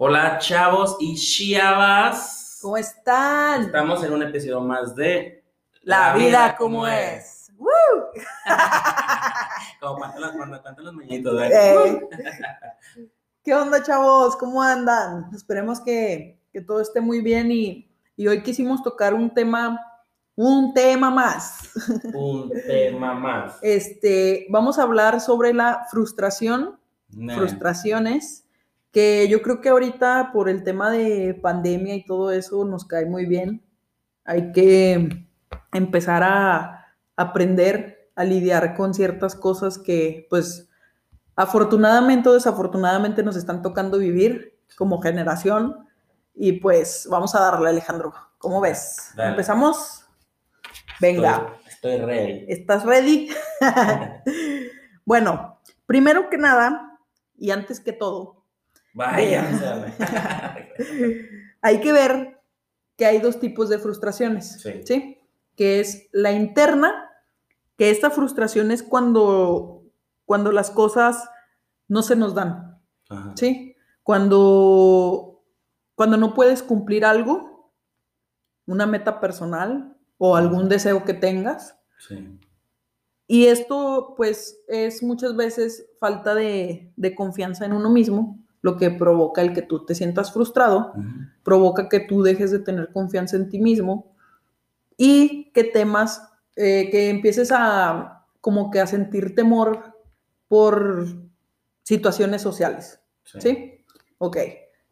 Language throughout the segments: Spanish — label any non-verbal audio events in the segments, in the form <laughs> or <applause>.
Hola chavos y chiavas. ¿Cómo están? Estamos en un episodio más de La, vida, como es. ¡Woo! <laughs> Como <laughs> ¿Qué onda, chavos? ¿Cómo andan? Esperemos que, que todo esté muy bien y, y hoy quisimos tocar un tema, un tema más. Un tema más. Este, vamos a hablar sobre la frustración, Nah. frustraciones, que yo creo que ahorita por el tema de pandemia y todo eso nos cae muy bien. Hay que empezar a aprender a lidiar con ciertas cosas que, pues, afortunadamente o desafortunadamente nos están tocando vivir como generación. Y pues vamos a darle, Alejandro. ¿Cómo ves? Dale. ¿Empezamos? Venga. Estoy, estoy ready. ¿Estás ready? <laughs> bueno, primero que nada, y antes que todo, Vaya. <laughs> hay que ver que hay dos tipos de frustraciones, Sí. ¿sí? Que es la interna, que esta frustración es cuando, cuando las cosas no se nos dan, Ajá. ¿sí? Cuando, cuando no puedes cumplir algo, una meta personal o algún deseo que tengas, Sí. Y esto, pues, es muchas veces falta de, de confianza en uno mismo, lo que provoca el que tú te sientas frustrado, provoca que tú dejes de tener confianza en ti mismo y que temas, eh, que empieces a como que a sentir temor por situaciones sociales. Sí. ¿Sí? Ok.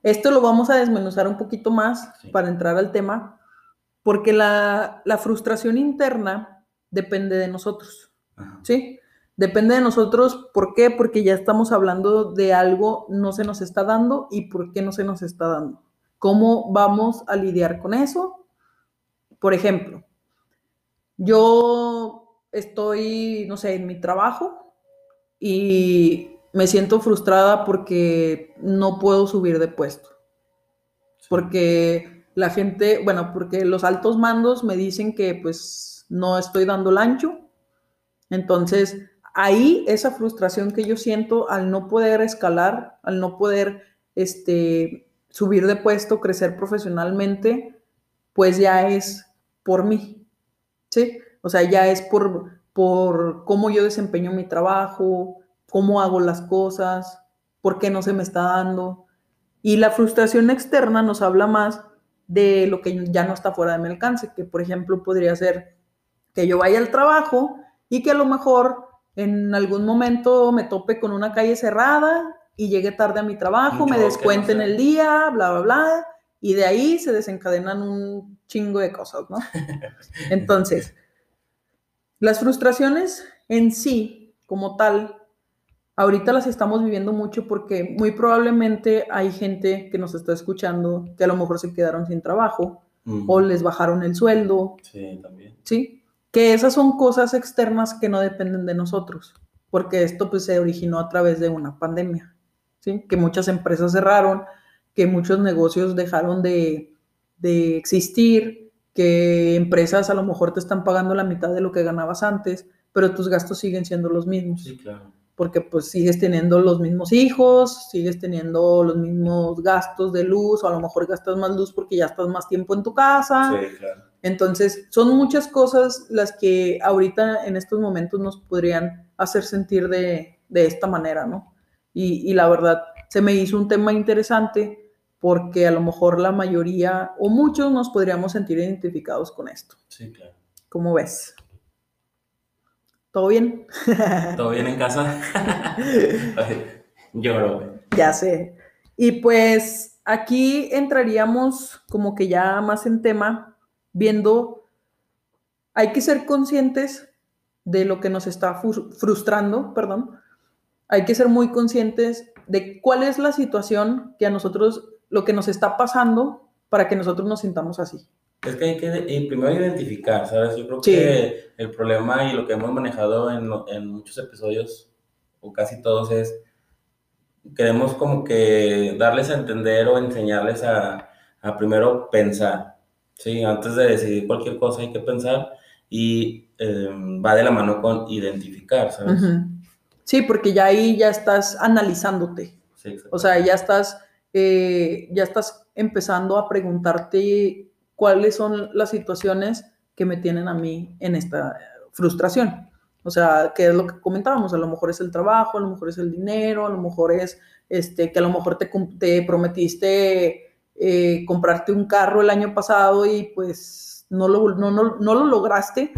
Esto lo vamos a desmenuzar un poquito más Sí. para entrar al tema, porque la, la frustración interna depende de nosotros. Ajá. ¿sí? Depende de nosotros, ¿por qué? Porque ya estamos hablando de algo no se nos está dando y por qué no se nos está dando. ¿Cómo vamos a lidiar con eso? Por ejemplo, yo estoy, no sé, en mi trabajo y me siento frustrada porque no puedo subir de puesto porque la gente, bueno, porque los altos mandos me dicen que pues no estoy dando el ancho. Entonces, ahí esa frustración que yo siento al no poder escalar, al no poder este, subir de puesto, crecer profesionalmente, pues ya es por mí, ¿sí? O sea, ya es por, por cómo yo desempeño mi trabajo, cómo hago las cosas, por qué no se me está dando. Y la frustración externa nos habla más de lo que ya no está fuera de mi alcance, que por ejemplo podría ser que yo vaya al trabajo y que a lo mejor en algún momento me tope con una calle cerrada y llegue tarde a mi trabajo, me descuenten no sé. el día, bla, bla, bla, y de ahí se desencadenan un chingo de cosas, ¿no? <laughs> Entonces, las frustraciones en sí, como tal, ahorita las estamos viviendo mucho porque muy probablemente hay gente que nos está escuchando que a lo mejor se quedaron sin trabajo o les bajaron el sueldo, Sí, también. ¿sí? Que esas son cosas externas que no dependen de nosotros, porque esto pues se originó a través de una pandemia, ¿sí? Que muchas empresas cerraron, que muchos negocios dejaron de, de existir, que empresas a lo mejor te están pagando la mitad de lo que ganabas antes, pero tus gastos siguen siendo los mismos Sí, claro. Porque pues sigues teniendo los mismos hijos, sigues teniendo los mismos gastos de luz, o a lo mejor gastas más luz porque ya estás más tiempo en tu casa. Sí, claro. Entonces, son muchas cosas las que ahorita en estos momentos nos podrían hacer sentir de, de esta manera, ¿no? Y, y la verdad, se me hizo un tema interesante porque a lo mejor la mayoría o muchos nos podríamos sentir identificados con esto. Sí, claro. ¿Cómo ves? ¿Todo bien? ¿Todo bien en casa? <laughs> Lloro, güey. Ya sé. Y pues aquí entraríamos como que ya más en tema, viendo, hay que ser conscientes de lo que nos está frustrando, perdón. Hay que ser muy conscientes de cuál es la situación que a nosotros, lo que nos está pasando para que nosotros nos sintamos así. Es que hay que primero identificar, ¿sabes? Yo creo Sí. que el problema y lo que hemos manejado en, en muchos episodios, o casi todos, es queremos como que darles a entender o enseñarles a, a primero pensar, ¿sí? Antes de decidir cualquier cosa hay que pensar y eh, va de la mano con identificar, ¿sabes? Sí, porque ya ahí ya estás analizándote. Sí. O sea, ya estás, eh, ya estás empezando a preguntarte cuáles son las situaciones que me tienen a mí en esta frustración. O sea, qué es lo que comentábamos, a lo mejor es el trabajo, a lo mejor es el dinero, a lo mejor es este, que a lo mejor te, te prometiste eh, comprarte un carro el año pasado y pues no lo, no, no, no lo lograste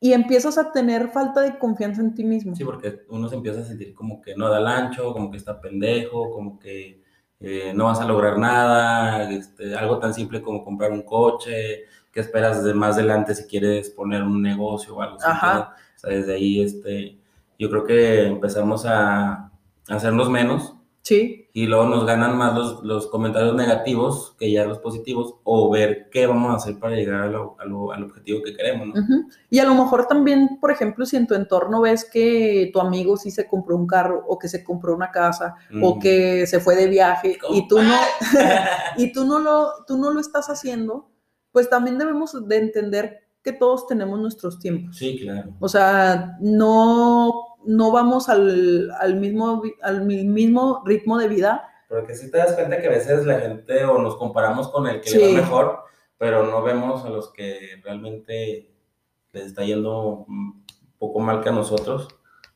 y empiezas a tener falta de confianza en ti mismo. Sí, porque uno se empieza a sentir como que no da el ancho, como que está pendejo, como que eh, no vas a lograr nada, este, algo tan simple como comprar un coche, que esperas de más adelante si quieres poner un negocio o algo así. Ajá. O sea, desde ahí este, yo creo que empezamos a, a hacernos menos Sí, y luego nos ganan más los, los comentarios negativos que ya los positivos o ver qué vamos a hacer para llegar a lo- a lo- al objetivo que queremos, ¿no? Ujú. Y a lo mejor también, por ejemplo, si en tu entorno ves que tu amigo sí se compró un carro o que se compró una casa o Mm. que se fue de viaje y tú no <laughs> <laughs> y tú no lo tú no lo estás haciendo, pues también debemos de entender que todos tenemos nuestros tiempos. Sí, claro. O sea, no no vamos al, al mismo al mi- mismo ritmo de vida. Porque si te das cuenta que a veces la gente o nos comparamos con el que le Sí. va mejor, pero no vemos a los que realmente les está yendo un poco mal que a nosotros.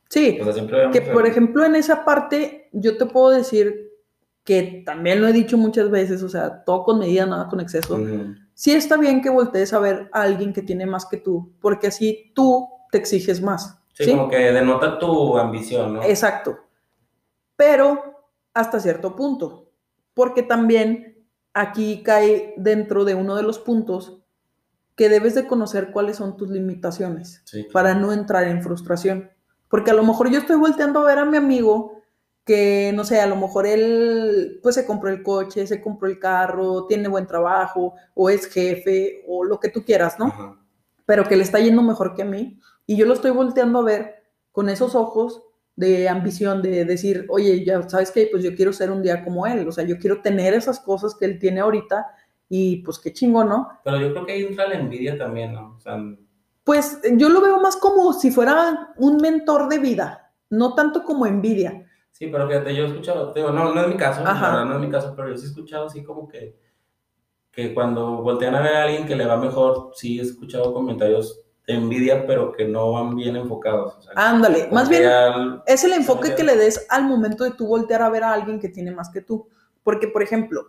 Sí, O sea, que el- por ejemplo en esa parte yo te puedo decir que también lo he dicho muchas veces, o sea, todo con medida, nada con exceso. Ujú. Sí está bien que voltees a ver a alguien que tiene más que tú, porque así tú te exiges más. Sí, ¿sí? como que denota tu ambición, ¿no? Exacto. Pero hasta cierto punto, porque también aquí cae dentro de uno de los puntos que debes de conocer cuáles son tus limitaciones Sí, para no entrar en frustración. Porque a lo mejor yo estoy volteando a ver a mi amigo que, no sé, a lo mejor él pues se compró el coche, se compró el carro, tiene buen trabajo, o es jefe, o lo que tú quieras, ¿no? Ajá. pero que le está yendo mejor que a mí. Y yo lo estoy volteando a ver con esos ojos de ambición, de decir, oye, ya sabes que pues yo quiero ser un día como él, o sea, yo quiero tener esas cosas que él tiene ahorita y pues qué chingo, ¿no? Pero yo creo que ahí entra la envidia también, ¿no? O sea, Pues yo lo veo más como si fuera un mentor de vida, no tanto como envidia. sí, pero fíjate, yo he escuchado, digo, no, no es mi caso, verdad no es mi caso, pero yo sí he escuchado así como que, que cuando voltean a ver a alguien que le va mejor, sí he escuchado comentarios envidia, pero que no van bien enfocados. O sea, Ándale, más bien al- es el enfoque que le des al momento de tú voltear a ver a alguien que tiene más que tú. Porque, por ejemplo,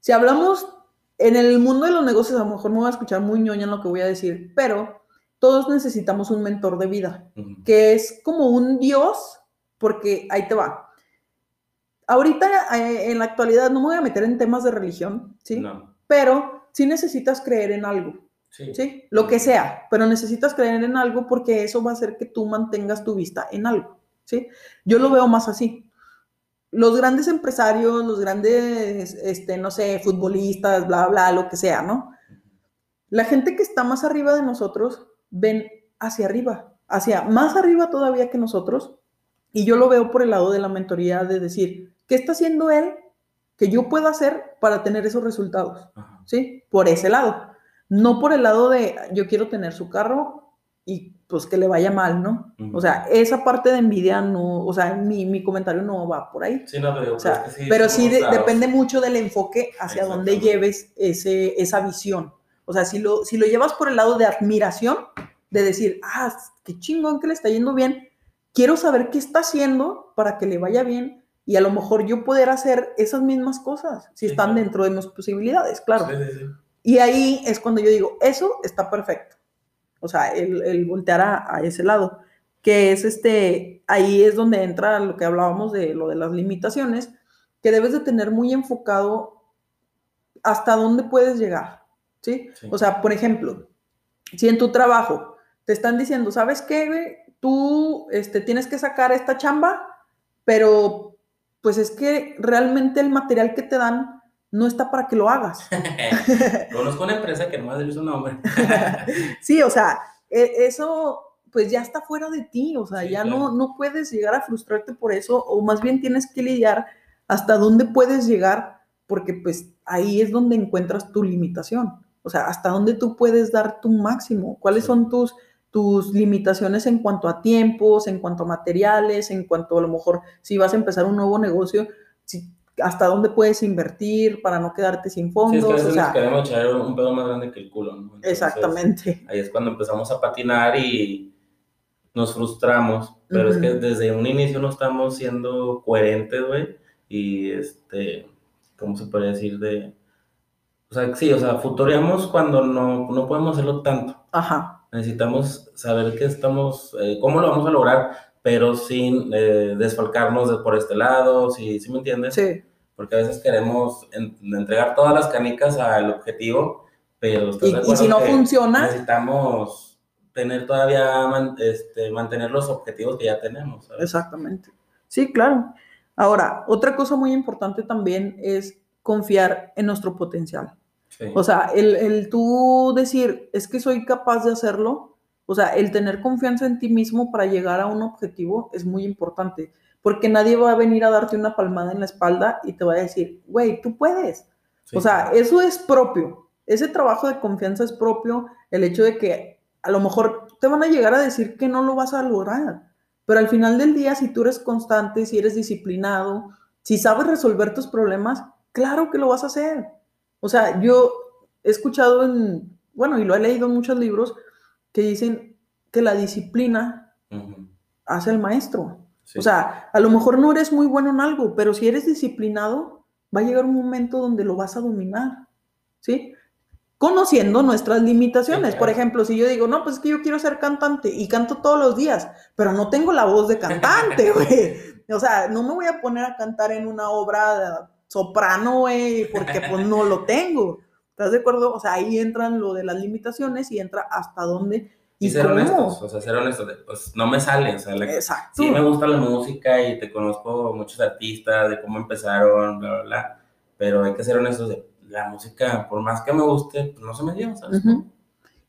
si hablamos en el mundo de los negocios, a lo mejor me voy a escuchar muy ñoña en lo que voy a decir, pero todos necesitamos un mentor de vida, que es como un dios, porque ahí te va. Ahorita, eh, en la actualidad, no me voy a meter en temas de religión, ¿sí? No, Pero sí necesitas creer en algo. Sí. ¿sí? Lo que sea, pero necesitas creer en algo porque eso va a hacer que tú mantengas tu vista en algo, ¿sí? Yo lo veo más así. Los grandes empresarios, los grandes, este, no sé, futbolistas, bla, bla, lo que sea, ¿no? La gente que está más arriba de nosotros ven hacia arriba, hacia más arriba todavía que nosotros, y yo lo veo por el lado de la mentoría de decir, ¿qué está haciendo él que yo pueda hacer para tener esos resultados? Ajá. ¿sí? Por ese lado. No por el lado de yo quiero tener su carro y pues que le vaya mal, ¿no? O sea, esa parte de envidia no, o sea, mi, mi comentario no va por ahí. Sí, no, pero, O sea, es que sí, pero sí de- depende mucho del enfoque hacia Exactamente. lleves ese, esa visión. O sea, si lo, si lo llevas por el lado de admiración, de decir, ah, qué chingón que le está yendo bien, quiero saber qué está haciendo para que le vaya bien y a lo mejor yo poder hacer esas mismas cosas, si Sí, están claro. dentro de mis posibilidades, claro. Sí, sí, sí. Y ahí es cuando yo digo, eso está perfecto. O sea, el, el voltear a, a ese lado, que es este, ahí es donde entra lo que hablábamos de lo de las limitaciones, que debes de tener muy enfocado hasta dónde puedes llegar, ¿sí? Sí. O sea, por ejemplo, si en tu trabajo te están diciendo, ¿sabes qué, güey? Tú este, tienes que sacar esta chamba, pero pues es que realmente el material que te dan no está para que lo hagas. <laughs> Conozco una empresa que no va a decir su nombre. sí, o sea, e- eso pues ya está fuera de ti, o sea, Sí, ya claro. no, no puedes llegar a frustrarte por eso, o más bien tienes que lidiar hasta dónde puedes llegar, porque pues ahí es donde encuentras tu limitación, o sea, hasta dónde tú puedes dar tu máximo, cuáles Sí. son tus, tus limitaciones en cuanto a tiempos, en cuanto a materiales, en cuanto a lo mejor si vas a empezar un nuevo negocio, si, hasta dónde puedes invertir para no quedarte sin fondos. Sí, es que a veces o sea, nos queremos echar un pedo más grande que el culo, ¿no? Entonces, exactamente. Ahí es cuando empezamos a patinar y nos frustramos, pero es que desde un inicio no estamos siendo coherentes, güey, y este, ¿cómo se puede decir? De, o sea, sí, o sea, futureamos cuando no, no podemos hacerlo tanto. Ajá, Necesitamos saber qué estamos, eh, cómo lo vamos a lograr, pero sin eh, desfalcarnos de por este lado, ¿sí, ¿sí me entiendes? sí. Porque a veces queremos en- entregar todas las canicas al objetivo, pero ¿estás Y, de y si no funciona, necesitamos tener todavía, man- este, mantener los objetivos que ya tenemos. ¿sabes? Exactamente. Sí, claro. Ahora, otra cosa muy importante también es confiar en nuestro potencial. Sí. O sea, el, el tú decir, es que soy capaz de hacerlo, o sea, el tener confianza en ti mismo para llegar a un objetivo es muy importante, porque nadie va a venir a darte una palmada en la espalda y te va a decir, güey, tú puedes. Sí. O sea, eso es propio. Ese trabajo de confianza es propio. El hecho de que a lo mejor te van a llegar a decir que no lo vas a lograr. Pero al final del día, si tú eres constante, si eres disciplinado, si sabes resolver tus problemas, claro que lo vas a hacer. O sea, yo he escuchado en, bueno, y lo he leído en muchos libros que dicen que la disciplina Ujú. hace al maestro. Sí. O sea, a lo mejor no eres muy bueno en algo, pero si eres disciplinado, va a llegar un momento donde lo vas a dominar, ¿sí? Conociendo nuestras limitaciones. Sí, Por ejemplo, si yo digo, no, pues es que yo quiero ser cantante y canto todos los días, pero no tengo la voz de cantante, <laughs> güey. O sea, no me voy a poner a cantar en una obra de soprano, güey, porque pues no lo tengo. ¿Estás de acuerdo? O sea, ahí entran lo de las limitaciones y entra hasta dónde y y ser cómo. honestos, o sea, ser honestos, pues no me sale, o sea, la- Exacto. sí me gusta la música y te conozco muchos artistas, de cómo empezaron, bla, bla, bla, pero hay que ser honestos de la música, por más que me guste, pues no se me dio, ¿sabes? Ujú.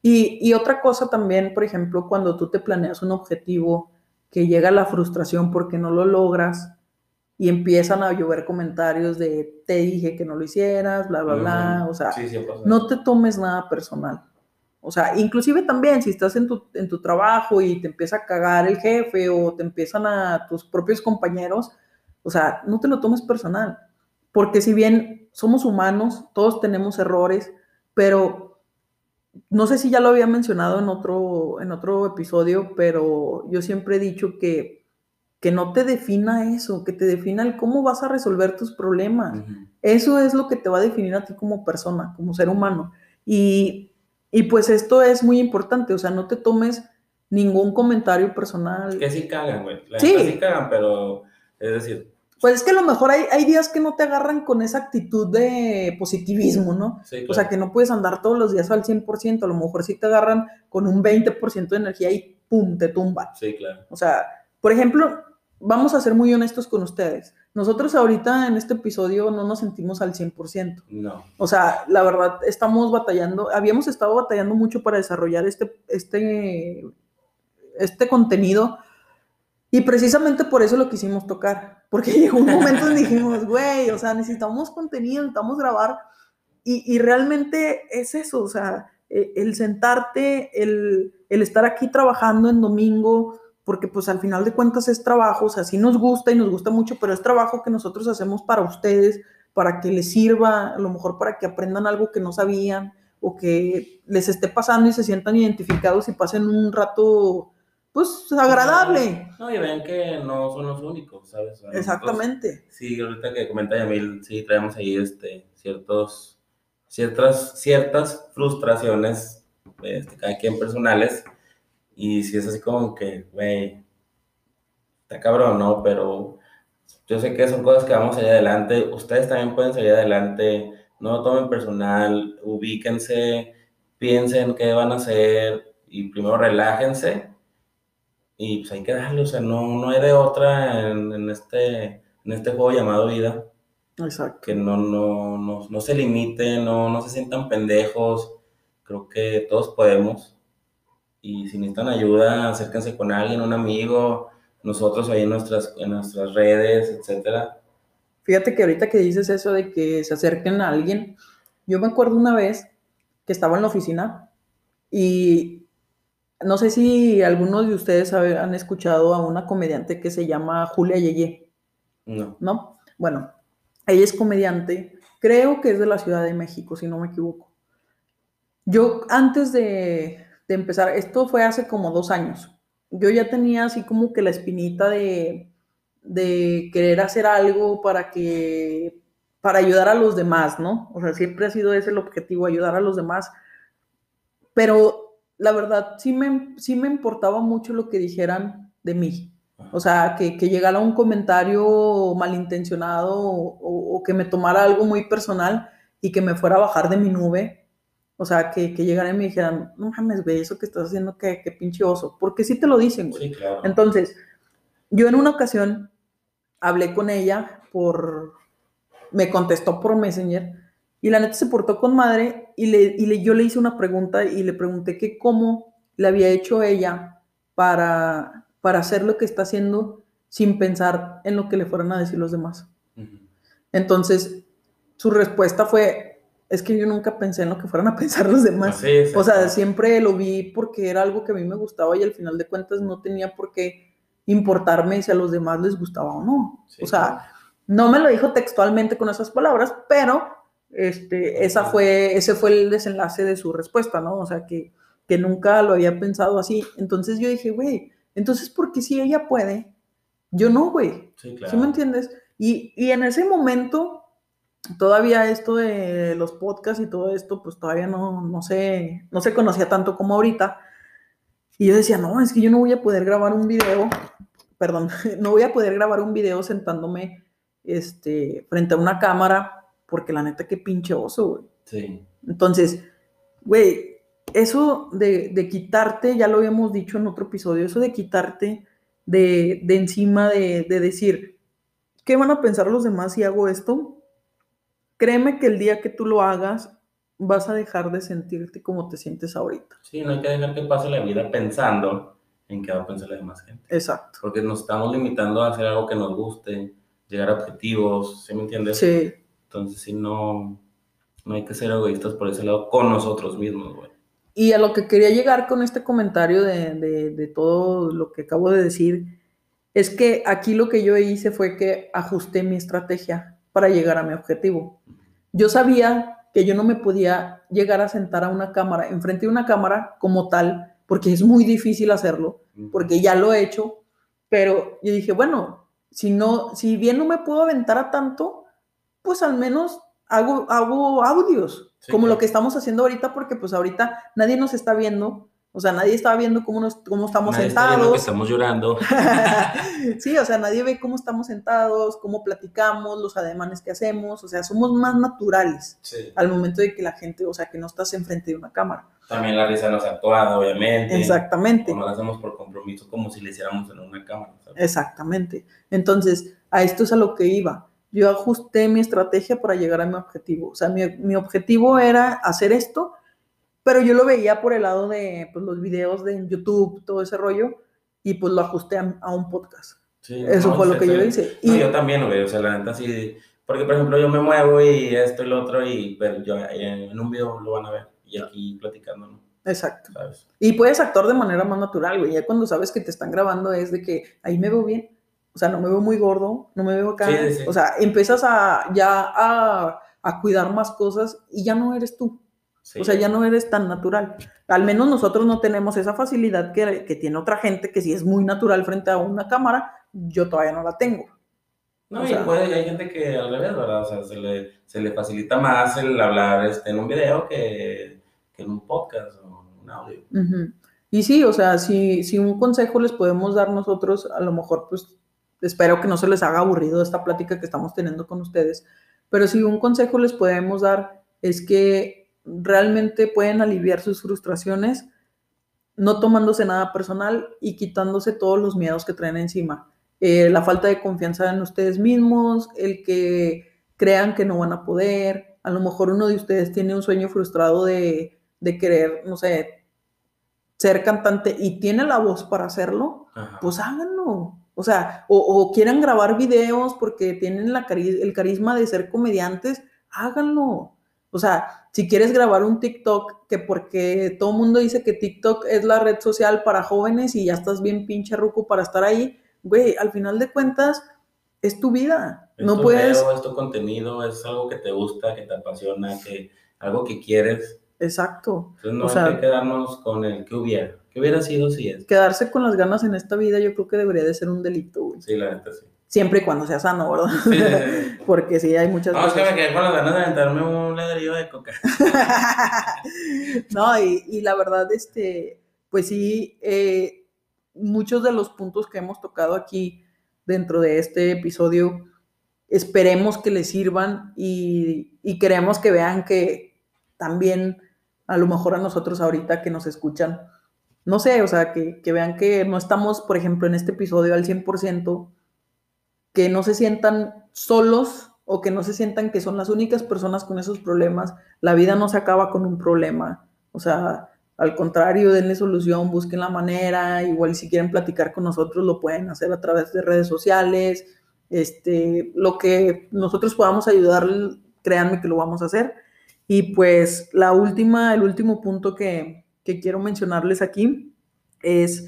Y, y otra cosa también, por ejemplo, cuando tú te planeas un objetivo que llega la frustración porque no lo logras y empiezan a llover comentarios de te dije que no lo hicieras, bla, bla, bla, o sea, sí, no te tomes nada personal. O sea, inclusive también si estás en tu, en tu trabajo y te empieza a cagar el jefe o te empiezan a tus propios compañeros, o sea, no te lo tomes personal. Porque si bien somos humanos, todos tenemos errores, pero no sé si ya lo había mencionado en otro, en otro episodio, pero yo siempre he dicho que, que no te defina eso, que te defina el cómo vas a resolver tus problemas. Eso es lo que te va a definir a ti como persona, como ser humano. Y, y pues esto es muy importante, o sea, no te tomes ningún comentario personal. Que sí cagan, güey. Sí. sí cagan, pero es decir, Pues es que a lo mejor hay, hay días que no te agarran con esa actitud de positivismo, ¿no? sí, O claro. sea, que no puedes andar todos los días al 100%, a lo mejor sí te agarran con un 20% de energía y ¡pum! te tumban. Sí, claro. O sea, por ejemplo, vamos a ser muy honestos con ustedes. Nosotros ahorita en este episodio no nos sentimos al 100%. No. O sea, la verdad, estamos batallando, habíamos estado batallando mucho para desarrollar este, este, este contenido y precisamente por eso lo quisimos tocar, porque <laughs> llegó un momento en dijimos, güey, o sea, necesitamos contenido, necesitamos grabar y, y realmente es eso, o sea, eh, el sentarte, el, el estar aquí trabajando en domingo, porque pues al final de cuentas es trabajo, o sea, sí nos gusta y nos gusta mucho, pero es trabajo que nosotros hacemos para ustedes, para que les sirva, a lo mejor para que aprendan algo que no sabían o que les esté pasando y se sientan identificados y pasen un rato, pues, agradable. No, y ven que no son los únicos, ¿sabes? Nosotros- Exactamente. Sí, ahorita que comenta Yamil, sí traemos ahí este, ciertos, ciertas, ciertas frustraciones, este, cada quien personales, y si es así como que, güey, está cabrón, ¿no? Pero yo sé que son cosas que vamos a salir adelante, ustedes también pueden salir adelante, no lo tomen personal, ubíquense, piensen qué van a hacer, y primero relájense, y pues hay que darle, o sea, no, no hay de otra en, en este, en este juego llamado vida, Exacto. que no, no, no, no se limiten, no, no se sientan pendejos, creo que todos podemos, y si necesitan ayuda, acérquense con alguien, un amigo, nosotros ahí en nuestras, en nuestras redes, etcétera. Fíjate que ahorita que dices eso de que se acerquen a alguien, yo me acuerdo una vez que estaba en la oficina y no sé si algunos de ustedes han escuchado a una comediante que se llama Julia Yeye. No. ¿No? Bueno, ella es comediante, creo que es de la Ciudad de México, si no me equivoco. Yo antes de, de empezar, esto fue hace como dos años, yo ya tenía así como que la espinita de, de querer hacer algo para que para ayudar a los demás, ¿no? O sea, siempre ha sido ese el objetivo, ayudar a los demás. Pero la verdad, sí me, sí me importaba mucho lo que dijeran de mí. O sea, que, que llegara un comentario malintencionado o, o, que me tomara algo muy personal y que me fuera a bajar de mi nube. O sea, que, que llegaran y me dijeran, no mames, güey, eso que estás haciendo, qué, qué pinche oso. Porque sí te lo dicen, güey. Sí, claro. Entonces, yo en una ocasión hablé con ella por, me contestó por Messenger y la neta se portó con madre y, le, y le, yo le hice una pregunta y le pregunté que cómo le había hecho ella para, para hacer lo que está haciendo sin pensar en lo que le fueran a decir los demás. Uh -huh. Entonces, su respuesta fue, es que yo nunca pensé en lo que fueran a <laughs> pensar los demás. Sí, o sea, siempre lo vi porque era algo que a mí me gustaba y al final de cuentas no tenía por qué importarme si a los demás les gustaba o no. Sí, o sea, no me lo dijo textualmente con esas palabras, pero este, esa fue, ese fue el desenlace de su respuesta, ¿no? O sea, que, que nunca lo había pensado así. Entonces yo dije, güey, entonces, ¿por qué si ella puede? Yo no, güey. Sí, claro. ¿Sí me entiendes? Y, y, en ese momento, todavía esto de los podcasts y todo esto, pues todavía no, no, se, no se conocía tanto como ahorita. Y yo decía, no, es que yo no voy a poder grabar un video, perdón, <laughs> no voy a poder grabar un video sentándome este, frente a una cámara porque la neta, qué pinche oso, güey. Sí. Entonces, güey, eso de, de, quitarte, ya lo habíamos dicho en otro episodio, eso de quitarte de, de encima de, de, decir, ¿qué van a pensar los demás si hago esto? Créeme que el día que tú lo hagas, vas a dejar de sentirte como te sientes ahorita. Sí, no hay que dejar que pase la vida pensando en qué va a pensar la demás gente. Exacto. Porque nos estamos limitando a hacer algo que nos guste, llegar a objetivos, ¿sí me entiendes? Sí. Entonces, sí, no, no hay que ser egoístas por ese lado con nosotros mismos, güey. Y a lo que quería llegar con este comentario de, de, de, todo lo que acabo de decir, es que aquí lo que yo hice fue que ajusté mi estrategia para llegar a mi objetivo. Yo sabía que yo no me podía llegar a sentar a una cámara, enfrente de una cámara como tal, porque es muy difícil hacerlo, porque ya lo he hecho, pero yo dije, bueno, si no, si bien no me puedo aventar a tanto, pues al menos hago, hago audios, sí, como claro. lo que estamos haciendo ahorita, porque pues ahorita nadie nos está viendo, o sea, nadie está viendo cómo, nos, cómo estamos nadie sentados. Está que estamos llorando. <laughs> sí, o sea, nadie ve cómo estamos sentados, cómo platicamos, los ademanes que hacemos, o sea, somos más naturales sí. al momento de que la gente, o sea, que no estás enfrente de una cámara. También la risa nos actuada, obviamente. Exactamente. No lo hacemos por compromiso, como si le hiciéramos en una cámara. ¿sabes? Exactamente. Entonces, a esto es a lo que iba yo ajusté mi estrategia para llegar a mi objetivo. O sea, mi, mi, objetivo era hacer esto, pero yo lo veía por el lado de pues, los videos de YouTube, todo ese rollo, y pues lo ajusté a, a un podcast. Sí, Eso no, fue lo que yo hice. No, Y, yo también, güey, o sea, la neta sí, porque por ejemplo yo me muevo y esto y lo otro, y pero yo en un video lo van a ver, y aquí platicando, ¿no? Exacto. ¿Sabes? Y puedes actuar de manera más natural, güey. Ya cuando sabes que te están grabando es de que ahí me veo bien, o sea, no me veo muy gordo, no me veo acá. Sí, sí. O sea, empiezas a ya a, a, cuidar más cosas y ya no eres tú. Sí. O sea, ya no eres tan natural. Al menos nosotros no tenemos esa facilidad que, que tiene otra gente que si es muy natural frente a una cámara, yo todavía no la tengo. No, O y sea- puede, hay gente que al revés, ¿verdad? O sea, se le, se le facilita más el hablar este, en un video que, que en un podcast o en un audio. Ujú. Y sí, o sea, si, si un consejo les podemos dar nosotros, a lo mejor pues espero que no se les haga aburrido esta plática que estamos teniendo con ustedes, pero si un consejo les podemos dar es que realmente pueden aliviar sus frustraciones no tomándose nada personal y quitándose todos los miedos que traen encima. Eh, la falta de confianza en ustedes mismos, el que crean que no van a poder, a lo mejor uno de ustedes tiene un sueño frustrado de, de querer, no sé, ser cantante y tiene la voz para hacerlo, Ajá. pues háganlo. O sea, o, o quieran grabar videos porque tienen la cari el carisma de ser comediantes, háganlo. O sea, si quieres grabar un TikTok, que porque todo el mundo dice que TikTok es la red social para jóvenes y ya estás bien pinche ruco para estar ahí, güey, al final de cuentas es tu vida. Es no tu puedes. video, es tu contenido, es algo que te gusta, que te apasiona, que algo que quieres. Exacto. Entonces no O hay que quedarnos con el que hubiera. ¿Qué hubiera sido si es? Quedarse con las ganas en esta vida, yo creo que debería de ser un delito, güey. Sí, la neta sí. Siempre y cuando sea sano, ¿verdad? Sí, sí, sí. <laughs> Porque sí, hay muchas No, es que veces- me quedé con las ganas de aventarme un ladrillo de coca. <laughs> no, y, y la verdad, este, pues sí, eh, muchos de los puntos que hemos tocado aquí dentro de este episodio, esperemos que les sirvan y, y queremos que vean que también, a lo mejor a nosotros ahorita que nos escuchan, no sé, o sea, que, que vean que no estamos, por ejemplo, en este episodio al 100%, que no se sientan solos o que no se sientan que son las únicas personas con esos problemas. La vida no se acaba con un problema. O sea, al contrario, denle solución, busquen la manera. Igual si quieren platicar con nosotros, lo pueden hacer a través de redes sociales. Este, lo que nosotros podamos ayudar, créanme que lo vamos a hacer. Y pues la última, el último punto que, que quiero mencionarles aquí es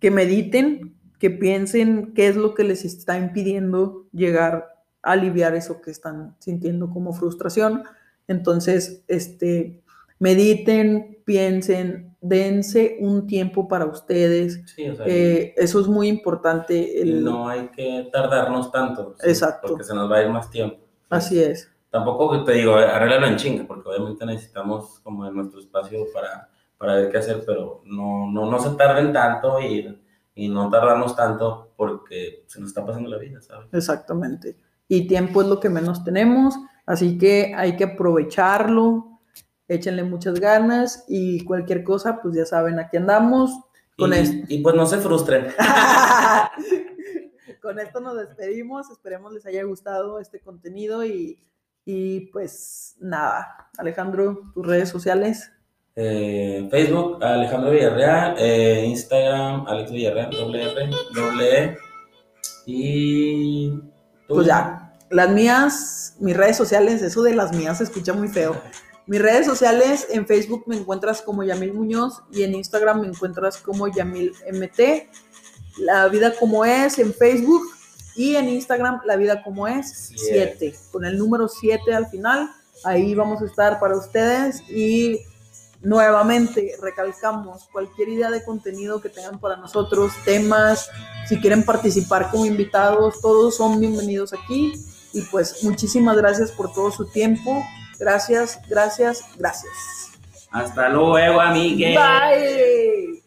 que mediten, que piensen qué es lo que les está impidiendo llegar a aliviar eso que están sintiendo como frustración. Entonces, este, mediten, piensen, dense un tiempo para ustedes. Sí, o sea, Eh, eso es muy importante. el- no hay que tardarnos tanto. sí, Exacto. Porque se nos va a ir más tiempo. Así es. Tampoco te digo, arréglalo en chinga, porque obviamente necesitamos como en nuestro espacio para, para ver qué hacer, pero no, no, no se tarden tanto y, y no tardarnos tanto porque se nos está pasando la vida, ¿sabes? Exactamente. Y tiempo es lo que menos tenemos, así que hay que aprovecharlo, échenle muchas ganas y cualquier cosa, pues ya saben, aquí andamos. Con y, esto. y pues no se frustren. <laughs> Con esto nos despedimos, esperemos les haya gustado este contenido y, y pues nada, Alejandro, tus redes sociales. Eh, Facebook, Alejandro Villarreal, eh, Instagram, Alex Villarreal, doble R, doble E. Y tú. Pues ya, las mías, mis redes sociales, eso de las mías se escucha muy feo. Mis redes sociales, en Facebook me encuentras como Yamil Muñoz y en Instagram me encuentras como Yamil MT. La vida como es en Facebook y en Instagram La vida como es Siete. 7, con el número 7 al final. Ahí vamos a estar para ustedes y nuevamente recalcamos cualquier idea de contenido que tengan para nosotros, temas, si quieren participar como invitados, todos son bienvenidos aquí. Y pues muchísimas gracias por todo su tiempo. Gracias, gracias, gracias. Hasta luego, amigues. Bye.